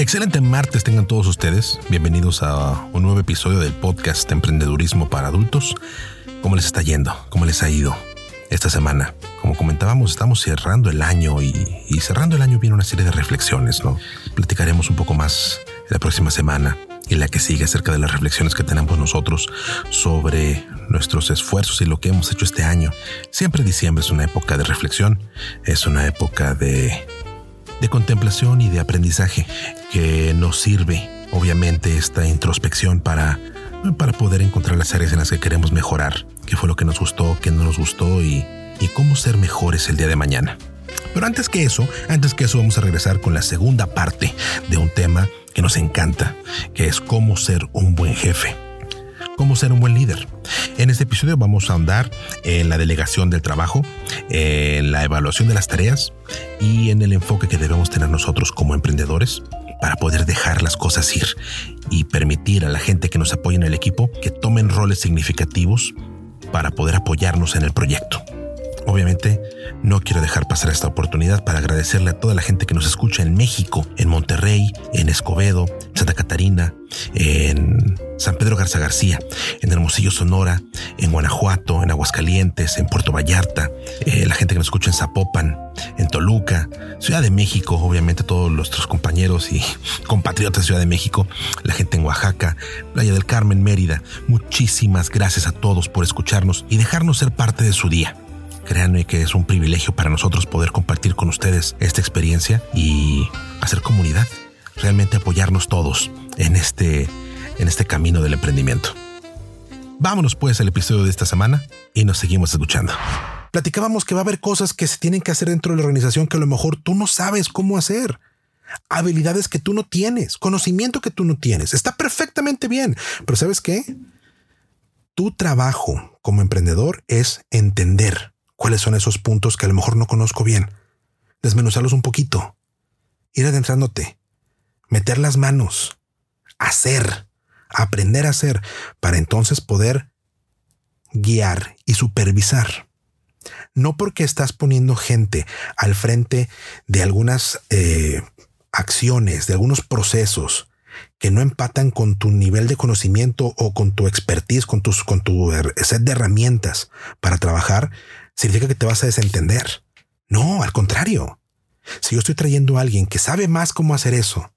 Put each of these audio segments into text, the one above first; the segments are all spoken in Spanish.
Excelente martes tengan todos ustedes. Bienvenidos a un nuevo episodio del podcast Emprendedurismo para Adultos. ¿Cómo les está yendo? ¿Cómo les ha ido esta semana? Como comentábamos, estamos cerrando el año y, cerrando el año viene una serie de reflexiones, ¿no? Platicaremos un poco más la próxima semana y la que sigue acerca de las reflexiones que tenemos nosotros sobre nuestros esfuerzos y lo que hemos hecho este año. Siempre diciembre es una época de reflexión, es una época de de contemplación y de aprendizaje que nos sirve, obviamente, esta introspección para, para poder encontrar las áreas en las que queremos mejorar, qué fue lo que nos gustó, qué no nos gustó y, y cómo ser mejores el día de mañana. Pero antes que eso, antes que eso vamos a regresar con la segunda parte de un tema que nos encanta, que es cómo ser un buen jefe cómo ser un buen líder. En este episodio vamos a andar en la delegación del trabajo, en la evaluación de las tareas y en el enfoque que debemos tener nosotros como emprendedores para poder dejar las cosas ir y permitir a la gente que nos apoya en el equipo que tomen roles significativos para poder apoyarnos en el proyecto. Obviamente, no quiero dejar pasar esta oportunidad para agradecerle a toda la gente que nos escucha en México, en Monterrey, en Escobedo, Santa Catarina, en San Pedro Garza García, en Hermosillo, Sonora, en Guanajuato, en Aguascalientes, en Puerto Vallarta, eh, la gente que nos escucha en Zapopan, en Toluca, Ciudad de México, obviamente todos nuestros compañeros y compatriotas de Ciudad de México, la gente en Oaxaca, Playa del Carmen, Mérida. Muchísimas gracias a todos por escucharnos y dejarnos ser parte de su día. Créanme que es un privilegio para nosotros poder compartir con ustedes esta experiencia y hacer comunidad, realmente apoyarnos todos en este, en este camino del emprendimiento. Vámonos pues al episodio de esta semana y nos seguimos escuchando. Platicábamos que va a haber cosas que se tienen que hacer dentro de la organización que a lo mejor tú no sabes cómo hacer. Habilidades que tú no tienes, conocimiento que tú no tienes. Está perfectamente bien, pero ¿sabes qué? Tu trabajo como emprendedor es entender cuáles son esos puntos que a lo mejor no conozco bien, desmenuzarlos un poquito, ir adentrándote, meter las manos, hacer, aprender a hacer, para entonces poder guiar y supervisar. No porque estás poniendo gente al frente de algunas eh, acciones, de algunos procesos que no empatan con tu nivel de conocimiento o con tu expertise, con, tus, con tu set de herramientas para trabajar, significa que te vas a desentender. No, al contrario. Si yo estoy trayendo a alguien que sabe más cómo hacer eso,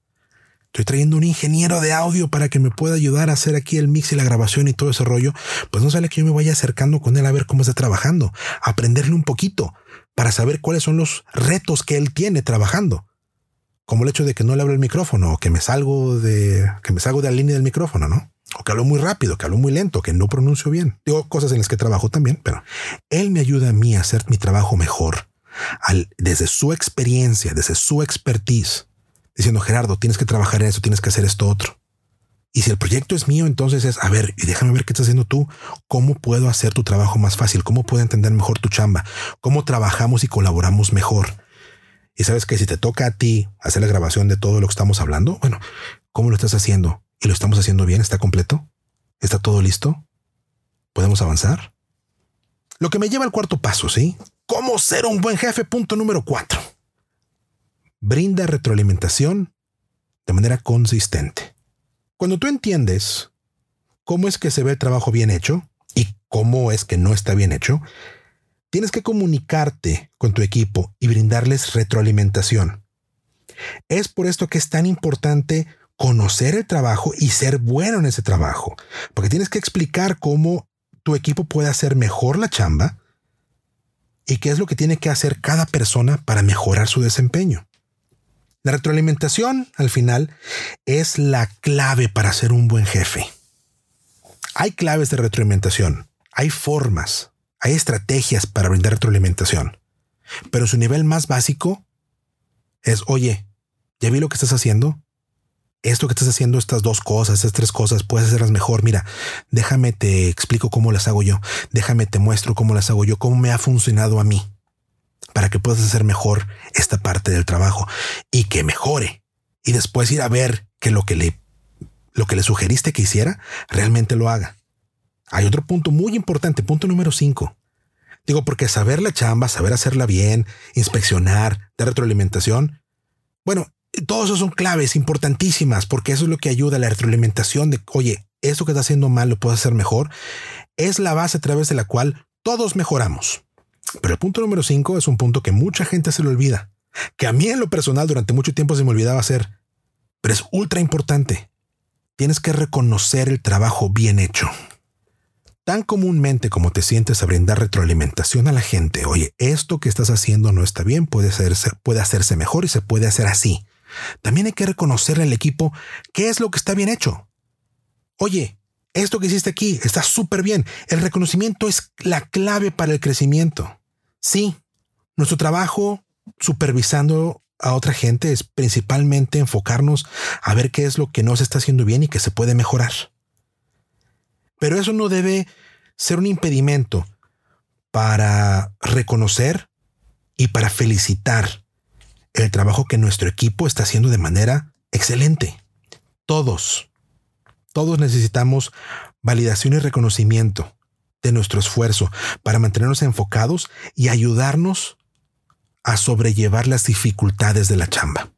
estoy trayendo un ingeniero de audio para que me pueda ayudar a hacer aquí el mix y la grabación y todo ese rollo, pues no sale que yo me vaya acercando con él a ver cómo está trabajando, aprenderle un poquito para saber cuáles son los retos que él tiene trabajando. Como el hecho de que no le abro el micrófono o que me salgo de, que me salgo de la línea del micrófono, ¿no? O que hablo muy rápido, que hablo muy lento, que no pronuncio bien. Digo cosas en las que trabajo también, pero él me ayuda a mí a hacer mi trabajo mejor desde su experiencia, desde su expertise, diciendo Gerardo, tienes que trabajar en eso, tienes que hacer esto otro. Y si el proyecto es mío, entonces es, a ver, y déjame ver qué estás haciendo tú, cómo puedo hacer tu trabajo más fácil, cómo puedo entender mejor tu chamba, cómo trabajamos y colaboramos mejor. Y sabes que si te toca a ti hacer la grabación de todo lo que estamos hablando, bueno, ¿cómo lo estás haciendo? ¿Y lo estamos haciendo bien? ¿Está completo? ¿Está todo listo? ¿Podemos avanzar? Lo que me lleva al cuarto paso, ¿sí? ¿Cómo ser un buen jefe? Punto número cuatro. Brinda retroalimentación de manera consistente. Cuando tú entiendes cómo es que se ve el trabajo bien hecho y cómo es que no está bien hecho, tienes que comunicarte con tu equipo y brindarles retroalimentación. Es por esto que es tan importante conocer el trabajo y ser bueno en ese trabajo, porque tienes que explicar cómo tu equipo puede hacer mejor la chamba y qué es lo que tiene que hacer cada persona para mejorar su desempeño. La retroalimentación, al final, es la clave para ser un buen jefe. Hay claves de retroalimentación, hay formas, hay estrategias para brindar retroalimentación, pero su nivel más básico es, oye, ¿Ya vi lo que estás haciendo? Esto que estás haciendo, estas dos cosas, estas tres cosas, puedes hacerlas mejor. Mira, déjame te explico cómo las hago yo. Déjame te muestro cómo las hago yo, cómo me ha funcionado a mí para que puedas hacer mejor esta parte del trabajo y que mejore. Y después ir a ver que lo que le, lo que le sugeriste que hiciera realmente lo haga. Hay otro punto muy importante, punto número cinco. Digo, porque saber la chamba, saber hacerla bien, inspeccionar, dar retroalimentación, bueno, todos esos son claves importantísimas porque eso es lo que ayuda a la retroalimentación de, oye, esto que está haciendo mal lo puedo hacer mejor. Es la base a través de la cual todos mejoramos. Pero el punto número cinco es un punto que mucha gente se le olvida, que a mí en lo personal durante mucho tiempo se me olvidaba hacer, pero es ultra importante. Tienes que reconocer el trabajo bien hecho. Tan comúnmente como te sientes a brindar retroalimentación a la gente, oye, esto que estás haciendo no está bien, puede, hacerse, puede hacerse mejor y se puede hacer así. También hay que reconocerle al equipo qué es lo que está bien hecho. Oye, esto que hiciste aquí está súper bien. El reconocimiento es la clave para el crecimiento. Sí, nuestro trabajo supervisando a otra gente es principalmente enfocarnos a ver qué es lo que no se está haciendo bien y que se puede mejorar. Pero eso no debe ser un impedimento para reconocer y para felicitar el trabajo que nuestro equipo está haciendo de manera excelente. Todos, todos necesitamos validación y reconocimiento de nuestro esfuerzo para mantenernos enfocados y ayudarnos a sobrellevar las dificultades de la chamba.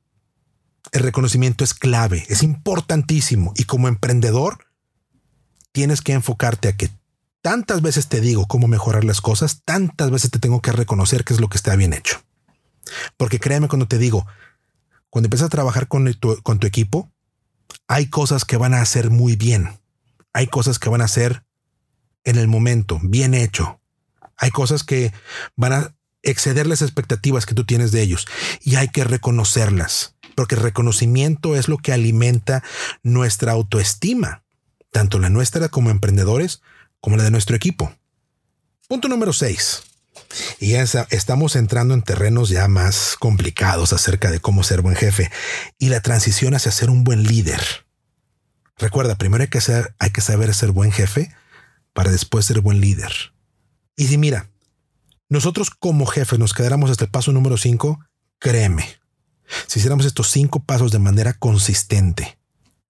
El reconocimiento es clave, es importantísimo y como emprendedor tienes que enfocarte a que tantas veces te digo cómo mejorar las cosas, tantas veces te tengo que reconocer qué es lo que está bien hecho. Porque créeme cuando te digo, cuando empiezas a trabajar con tu, equipo, hay cosas que van a hacer muy bien. Hay cosas que van a hacer en el momento, bien hecho. Hay cosas que van a exceder las expectativas que tú tienes de ellos y hay que reconocerlas, porque el reconocimiento es lo que alimenta nuestra autoestima, tanto la nuestra como emprendedores, como la de nuestro equipo. Punto número 6. Y estamos entrando en terrenos ya más complicados acerca de cómo ser buen jefe y la transición hacia ser un buen líder. Recuerda, primero hay que, ser, hay que saber ser buen jefe para después ser buen líder. Y si mira, nosotros como jefe nos quedáramos hasta el paso número 5, créeme, si hiciéramos estos cinco pasos de manera consistente,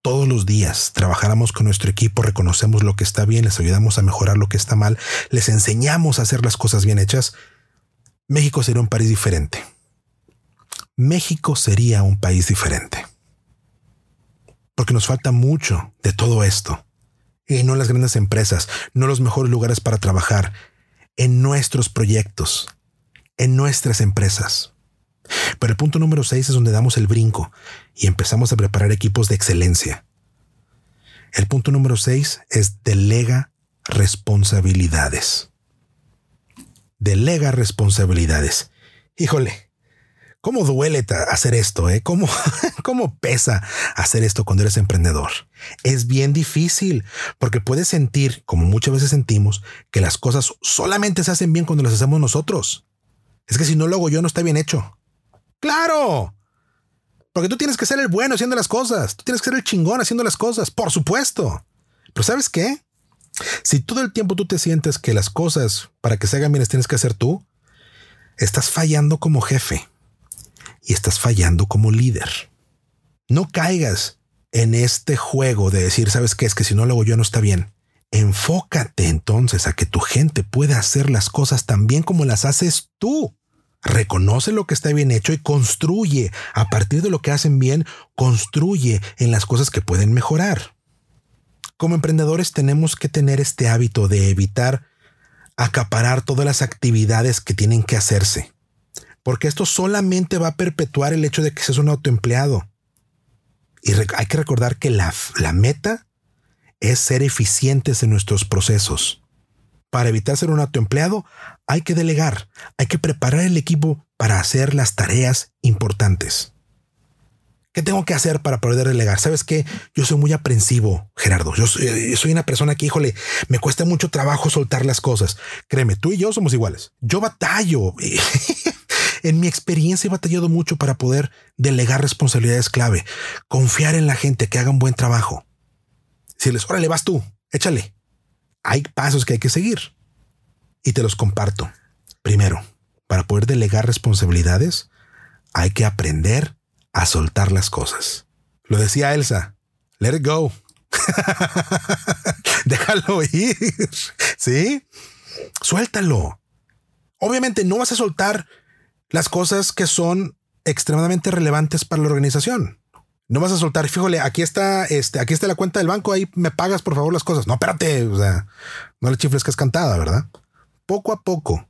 todos los días trabajáramos con nuestro equipo, reconocemos lo que está bien, les ayudamos a mejorar lo que está mal, les enseñamos a hacer las cosas bien hechas, México sería un país diferente. México sería un país diferente. Porque nos falta mucho de todo esto. Y no las grandes empresas, no los mejores lugares para trabajar, en nuestros proyectos, en nuestras empresas. Pero el punto número 6 es donde damos el brinco y empezamos a preparar equipos de excelencia. El punto número 6 es delega responsabilidades. Delega responsabilidades. Híjole, ¿cómo duele hacer esto? Eh? ¿Cómo, ¿Cómo pesa hacer esto cuando eres emprendedor? Es bien difícil porque puedes sentir, como muchas veces sentimos, que las cosas solamente se hacen bien cuando las hacemos nosotros. Es que si no lo hago yo no está bien hecho. Claro. Porque tú tienes que ser el bueno haciendo las cosas. Tú tienes que ser el chingón haciendo las cosas. Por supuesto. Pero ¿sabes qué? Si todo el tiempo tú te sientes que las cosas para que se hagan bien las tienes que hacer tú, estás fallando como jefe y estás fallando como líder. No caigas en este juego de decir, ¿sabes qué? Es que si no lo hago yo no está bien. Enfócate entonces a que tu gente pueda hacer las cosas tan bien como las haces tú reconoce lo que está bien hecho y construye. A partir de lo que hacen bien, construye en las cosas que pueden mejorar. Como emprendedores tenemos que tener este hábito de evitar acaparar todas las actividades que tienen que hacerse, porque esto solamente va a perpetuar el hecho de que seas un autoempleado. Y hay que recordar que la, la meta es ser eficientes en nuestros procesos. Para evitar ser un autoempleado, hay que delegar, hay que preparar el equipo para hacer las tareas importantes. ¿Qué tengo que hacer para poder delegar? Sabes que yo soy muy aprensivo, Gerardo. Yo soy, una persona que, híjole, me cuesta mucho trabajo soltar las cosas. Créeme, tú y yo somos iguales. Yo batallo. En mi experiencia he batallado mucho para poder delegar responsabilidades clave, confiar en la gente que haga un buen trabajo. Decirles, órale, vas tú, échale. Hay pasos que hay que seguir. Y te los comparto. Primero, para poder delegar responsabilidades, hay que aprender a soltar las cosas. Lo decía Elsa, let it go. Déjalo ir. ¿Sí? Suéltalo. Obviamente no vas a soltar las cosas que son extremadamente relevantes para la organización. No vas a soltar, fíjole, aquí está, este, aquí está la cuenta del banco, ahí me pagas por favor las cosas. No, espérate, o sea, no le chifles que es cantada, ¿verdad? Poco a poco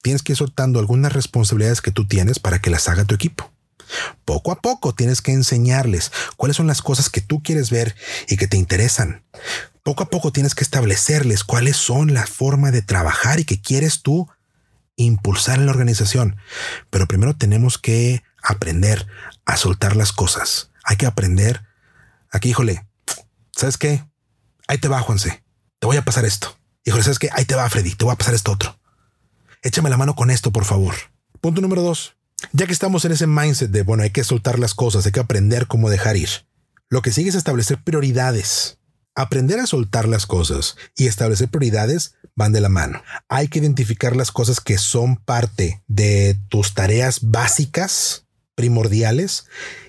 tienes que ir soltando algunas responsabilidades que tú tienes para que las haga tu equipo. Poco a poco tienes que enseñarles cuáles son las cosas que tú quieres ver y que te interesan. Poco a poco tienes que establecerles cuáles son la forma de trabajar y que quieres tú impulsar en la organización. Pero primero tenemos que aprender a soltar las cosas. Hay que aprender. Aquí, híjole, ¿sabes qué? Ahí te va, Juanse. Te voy a pasar esto. Híjole, ¿sabes qué? Ahí te va, Freddy. Te voy a pasar esto otro. Échame la mano con esto, por favor. Punto número dos. Ya que estamos en ese mindset de, bueno, hay que soltar las cosas, hay que aprender cómo dejar ir. Lo que sigue es establecer prioridades. Aprender a soltar las cosas y establecer prioridades van de la mano. Hay que identificar las cosas que son parte de tus tareas básicas, primordiales,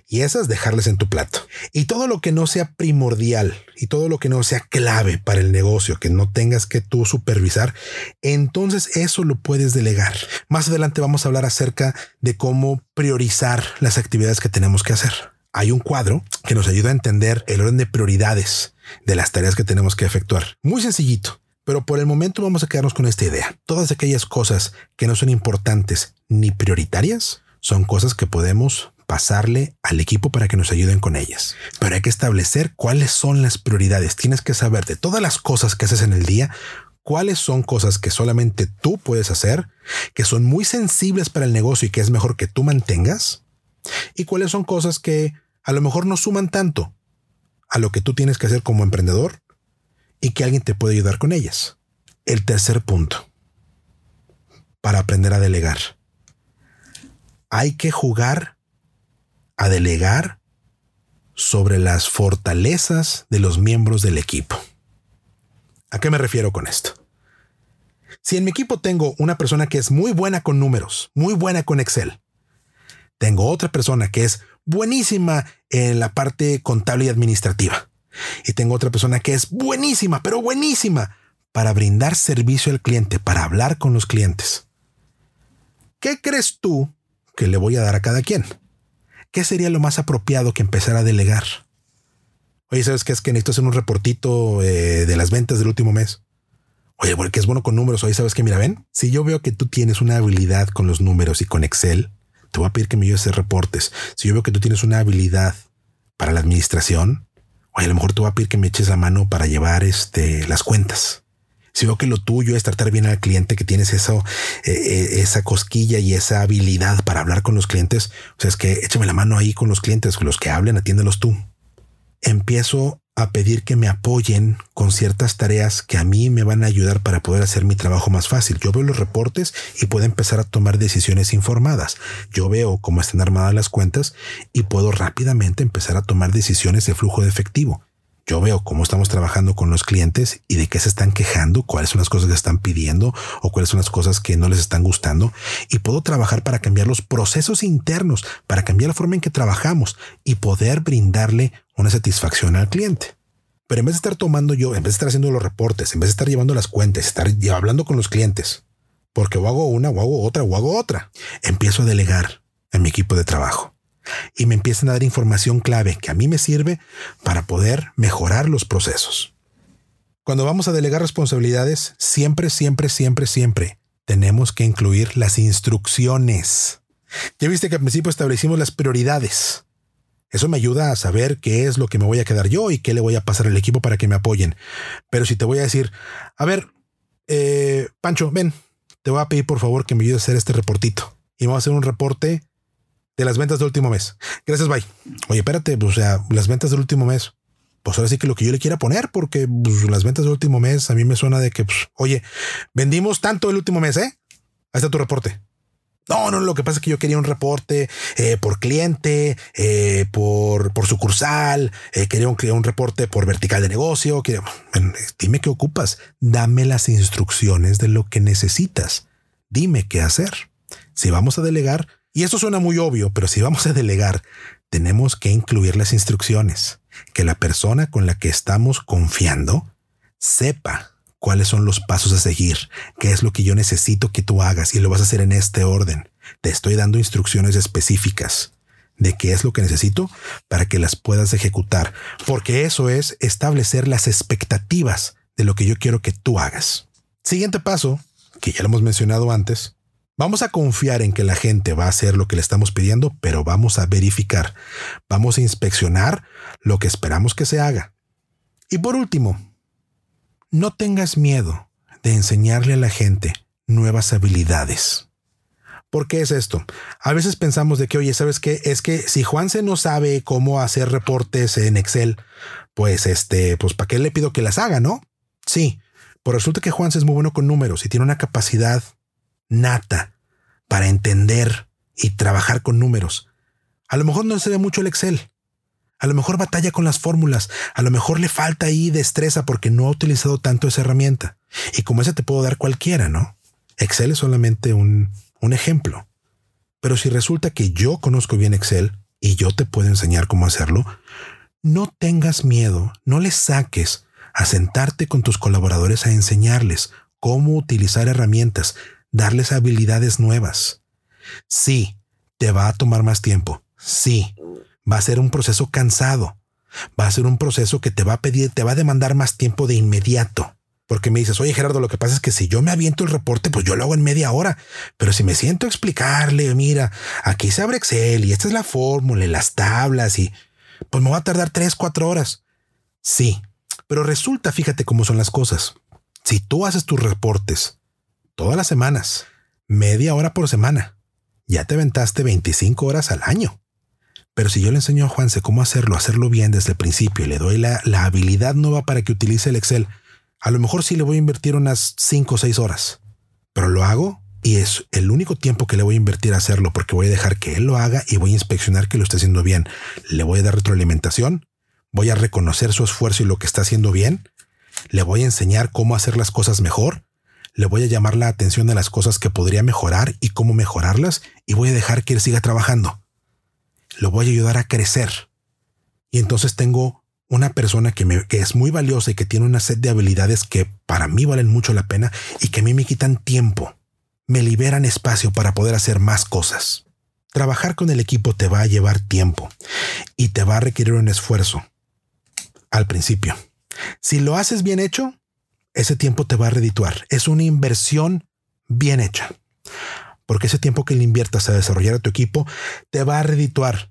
y esas dejarles en tu plato. Y todo lo que no sea primordial y todo lo que no sea clave para el negocio, que no tengas que tú supervisar, entonces eso lo puedes delegar. Más adelante vamos a hablar acerca de cómo priorizar las actividades que tenemos que hacer. Hay un cuadro que nos ayuda a entender el orden de prioridades de las tareas que tenemos que efectuar. Muy sencillito. Pero por el momento vamos a quedarnos con esta idea. Todas aquellas cosas que no son importantes ni prioritarias son cosas que podemos pasarle al equipo para que nos ayuden con ellas. Pero hay que establecer cuáles son las prioridades. Tienes que saber de todas las cosas que haces en el día, cuáles son cosas que solamente tú puedes hacer, que son muy sensibles para el negocio y que es mejor que tú mantengas, y cuáles son cosas que a lo mejor no suman tanto a lo que tú tienes que hacer como emprendedor y que alguien te puede ayudar con ellas. El tercer punto, para aprender a delegar. Hay que jugar a delegar sobre las fortalezas de los miembros del equipo. ¿A qué me refiero con esto? Si en mi equipo tengo una persona que es muy buena con números, muy buena con Excel, tengo otra persona que es buenísima en la parte contable y administrativa, y tengo otra persona que es buenísima, pero buenísima para brindar servicio al cliente, para hablar con los clientes. ¿Qué crees tú que le voy a dar a cada quien? ¿Qué sería lo más apropiado que empezar a delegar? Oye, ¿sabes qué es que necesito hacer un reportito eh, de las ventas del último mes? Oye, porque es bueno con números. Oye, ¿sabes qué? Mira, ven, si yo veo que tú tienes una habilidad con los números y con Excel, te voy a pedir que me ayudes hacer reportes. Si yo veo que tú tienes una habilidad para la administración, Oye, a lo mejor te voy a pedir que me eches la mano para llevar este, las cuentas. Si veo que lo tuyo es tratar bien al cliente, que tienes eso, eh, eh, esa cosquilla y esa habilidad para hablar con los clientes, o sea, es que échame la mano ahí con los clientes, los que hablen, atiéndelos tú. Empiezo a pedir que me apoyen con ciertas tareas que a mí me van a ayudar para poder hacer mi trabajo más fácil. Yo veo los reportes y puedo empezar a tomar decisiones informadas. Yo veo cómo están armadas las cuentas y puedo rápidamente empezar a tomar decisiones de flujo de efectivo. Yo veo cómo estamos trabajando con los clientes y de qué se están quejando, cuáles son las cosas que están pidiendo o cuáles son las cosas que no les están gustando. Y puedo trabajar para cambiar los procesos internos, para cambiar la forma en que trabajamos y poder brindarle una satisfacción al cliente. Pero en vez de estar tomando yo, en vez de estar haciendo los reportes, en vez de estar llevando las cuentas, estar hablando con los clientes, porque o hago una, o hago otra, o hago otra, empiezo a delegar en mi equipo de trabajo y me empiezan a dar información clave que a mí me sirve para poder mejorar los procesos. Cuando vamos a delegar responsabilidades, siempre, siempre, siempre, siempre tenemos que incluir las instrucciones. Ya viste que al principio establecimos las prioridades. Eso me ayuda a saber qué es lo que me voy a quedar yo y qué le voy a pasar al equipo para que me apoyen. Pero si te voy a decir, a ver, eh, Pancho, ven, te voy a pedir por favor que me ayudes a hacer este reportito. Y vamos a hacer un reporte de las ventas del último mes. Gracias, bye. Oye, espérate, pues, o sea, las ventas del último mes. Pues ahora sí que lo que yo le quiera poner, porque pues, las ventas del último mes a mí me suena de que, pues, oye, vendimos tanto el último mes, ¿eh? Ahí está tu reporte. No, no, lo que pasa es que yo quería un reporte eh, por cliente, eh, por, por sucursal, eh, quería un, un, reporte por vertical de negocio. dime qué ocupas, dame las instrucciones de lo que necesitas, dime qué hacer. Si vamos a delegar, y esto suena muy obvio, pero si vamos a delegar, tenemos que incluir las instrucciones, que la persona con la que estamos confiando sepa cuáles son los pasos a seguir, qué es lo que yo necesito que tú hagas y lo vas a hacer en este orden. Te estoy dando instrucciones específicas de qué es lo que necesito para que las puedas ejecutar, porque eso es establecer las expectativas de lo que yo quiero que tú hagas. Siguiente paso, que ya lo hemos mencionado antes, vamos a confiar en que la gente va a hacer lo que le estamos pidiendo, pero vamos a verificar, vamos a inspeccionar lo que esperamos que se haga. Y por último, no tengas miedo de enseñarle a la gente nuevas habilidades. ¿Por qué es esto? A veces pensamos de que, oye, ¿sabes qué? Es que si Juanse no sabe cómo hacer reportes en Excel, pues este, pues ¿para qué le pido que las haga, no? Sí, pero resulta que Juanse es muy bueno con números y tiene una capacidad nata para entender y trabajar con números. A lo mejor no se ve mucho el Excel, a lo mejor batalla con las fórmulas, a lo mejor le falta ahí destreza porque no ha utilizado tanto esa herramienta. Y como esa te puedo dar cualquiera, ¿no? Excel es solamente un, un ejemplo. Pero si resulta que yo conozco bien Excel y yo te puedo enseñar cómo hacerlo, no tengas miedo, no le saques a sentarte con tus colaboradores a enseñarles cómo utilizar herramientas, darles habilidades nuevas. Sí, te va a tomar más tiempo. Sí, va a ser un proceso cansado. Va a ser un proceso que te va a pedir, te va a demandar más tiempo de inmediato. Porque me dices, oye Gerardo, lo que pasa es que si yo me aviento el reporte, pues yo lo hago en media hora. Pero si me siento a explicarle, mira, aquí se abre Excel y esta es la fórmula y las tablas y pues me va a tardar tres, cuatro horas. Sí, pero resulta, fíjate cómo son las cosas. Si tú haces tus reportes todas las semanas, media hora por semana, ya te aventaste 25 horas al año. Pero si yo le enseño a Juanse cómo hacerlo, hacerlo bien desde el principio y le doy la, habilidad nueva para que utilice el Excel, a lo mejor sí le voy a invertir unas 5 o 6 horas. Pero lo hago y es el único tiempo que le voy a invertir a hacerlo porque voy a dejar que él lo haga y voy a inspeccionar que lo esté haciendo bien. Le voy a dar retroalimentación, voy a reconocer su esfuerzo y lo que está haciendo bien, le voy a enseñar cómo hacer las cosas mejor, le voy a llamar la atención a las cosas que podría mejorar y cómo mejorarlas y voy a dejar que él siga trabajando lo voy a ayudar a crecer. Y entonces tengo una persona que, es muy valiosa y que tiene una set de habilidades que para mí valen mucho la pena y que a mí me quitan tiempo, me liberan espacio para poder hacer más cosas. Trabajar con el equipo te va a llevar tiempo y te va a requerir un esfuerzo al principio. Si lo haces bien hecho, ese tiempo te va a redituar. Es una inversión bien hecha porque ese tiempo que le inviertas a desarrollar a tu equipo te va a redituar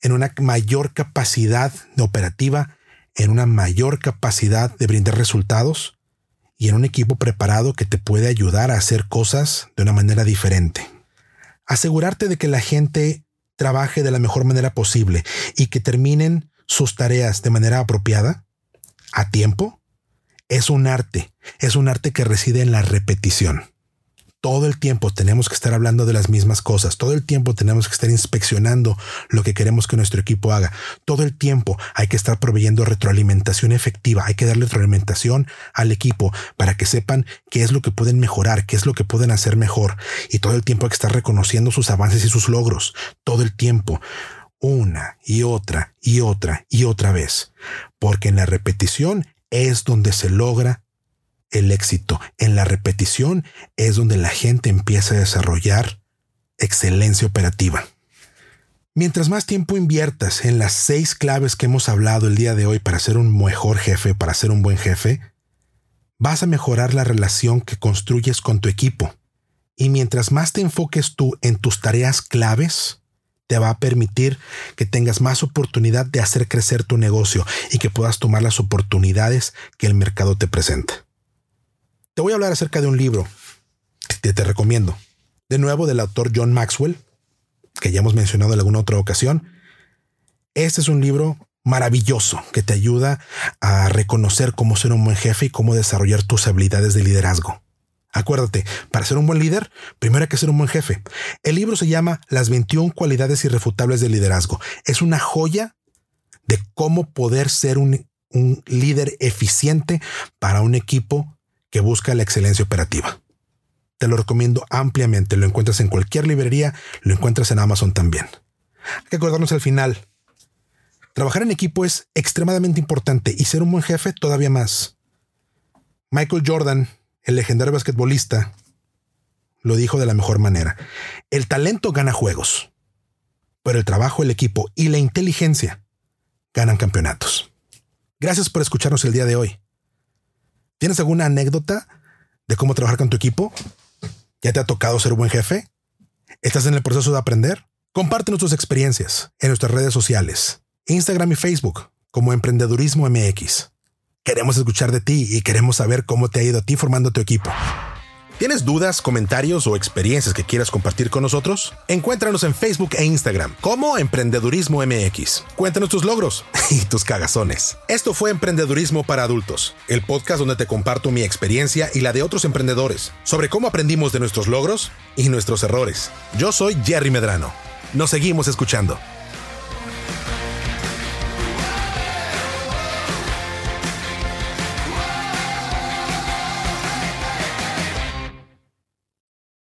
en una mayor capacidad de operativa, en una mayor capacidad de brindar resultados y en un equipo preparado que te puede ayudar a hacer cosas de una manera diferente. Asegurarte de que la gente trabaje de la mejor manera posible y que terminen sus tareas de manera apropiada, a tiempo, es un arte, es un arte que reside en la repetición. Todo el tiempo tenemos que estar hablando de las mismas cosas, todo el tiempo tenemos que estar inspeccionando lo que queremos que nuestro equipo haga, todo el tiempo hay que estar proveyendo retroalimentación efectiva, hay que darle retroalimentación al equipo para que sepan qué es lo que pueden mejorar, qué es lo que pueden hacer mejor. Y todo el tiempo hay que estar reconociendo sus avances y sus logros, todo el tiempo una y otra y otra y otra vez, porque en la repetición es donde se logra el éxito. En la repetición es donde la gente empieza a desarrollar excelencia operativa. Mientras más tiempo inviertas en las seis claves que hemos hablado el día de hoy para ser un mejor jefe, para ser un buen jefe, vas a mejorar la relación que construyes con tu equipo. Y mientras más te enfoques tú en tus tareas claves, te va a permitir que tengas más oportunidad de hacer crecer tu negocio y que puedas tomar las oportunidades que el mercado te presenta. Te voy a hablar acerca de un libro que te recomiendo. De nuevo, del autor John Maxwell, que ya hemos mencionado en alguna otra ocasión. Este es un libro maravilloso que te ayuda a reconocer cómo ser un buen jefe y cómo desarrollar tus habilidades de liderazgo. Acuérdate, para ser un buen líder, primero hay que ser un buen jefe. El libro se llama Las 21 cualidades irrefutables del liderazgo. Es una joya de cómo poder ser un, un líder eficiente para un equipo que busca la excelencia operativa. Te lo recomiendo ampliamente. Lo encuentras en cualquier librería, lo encuentras en Amazon también. Hay que acordarnos al final. Trabajar en equipo es extremadamente importante y ser un buen jefe todavía más. Michael Jordan, el legendario basquetbolista, lo dijo de la mejor manera. El talento gana juegos, pero el trabajo, el equipo y la inteligencia ganan campeonatos. Gracias por escucharnos el día de hoy. ¿Tienes alguna anécdota de cómo trabajar con tu equipo? ¿Ya te ha tocado ser buen jefe? ¿Estás en el proceso de aprender? Compártenos tus experiencias en nuestras redes sociales, Instagram y Facebook, como Emprendedurismo MX. Queremos escuchar de ti y queremos saber cómo te ha ido a ti formando tu equipo. ¿Tienes dudas, comentarios o experiencias que quieras compartir con nosotros? Encuéntranos en Facebook e Instagram como Emprendedurismo MX. Cuéntanos tus logros y tus cagazones. Esto fue Emprendedurismo para Adultos, el podcast donde te comparto mi experiencia y la de otros emprendedores sobre cómo aprendimos de nuestros logros y nuestros errores. Yo soy Jerry Medrano. Nos seguimos escuchando.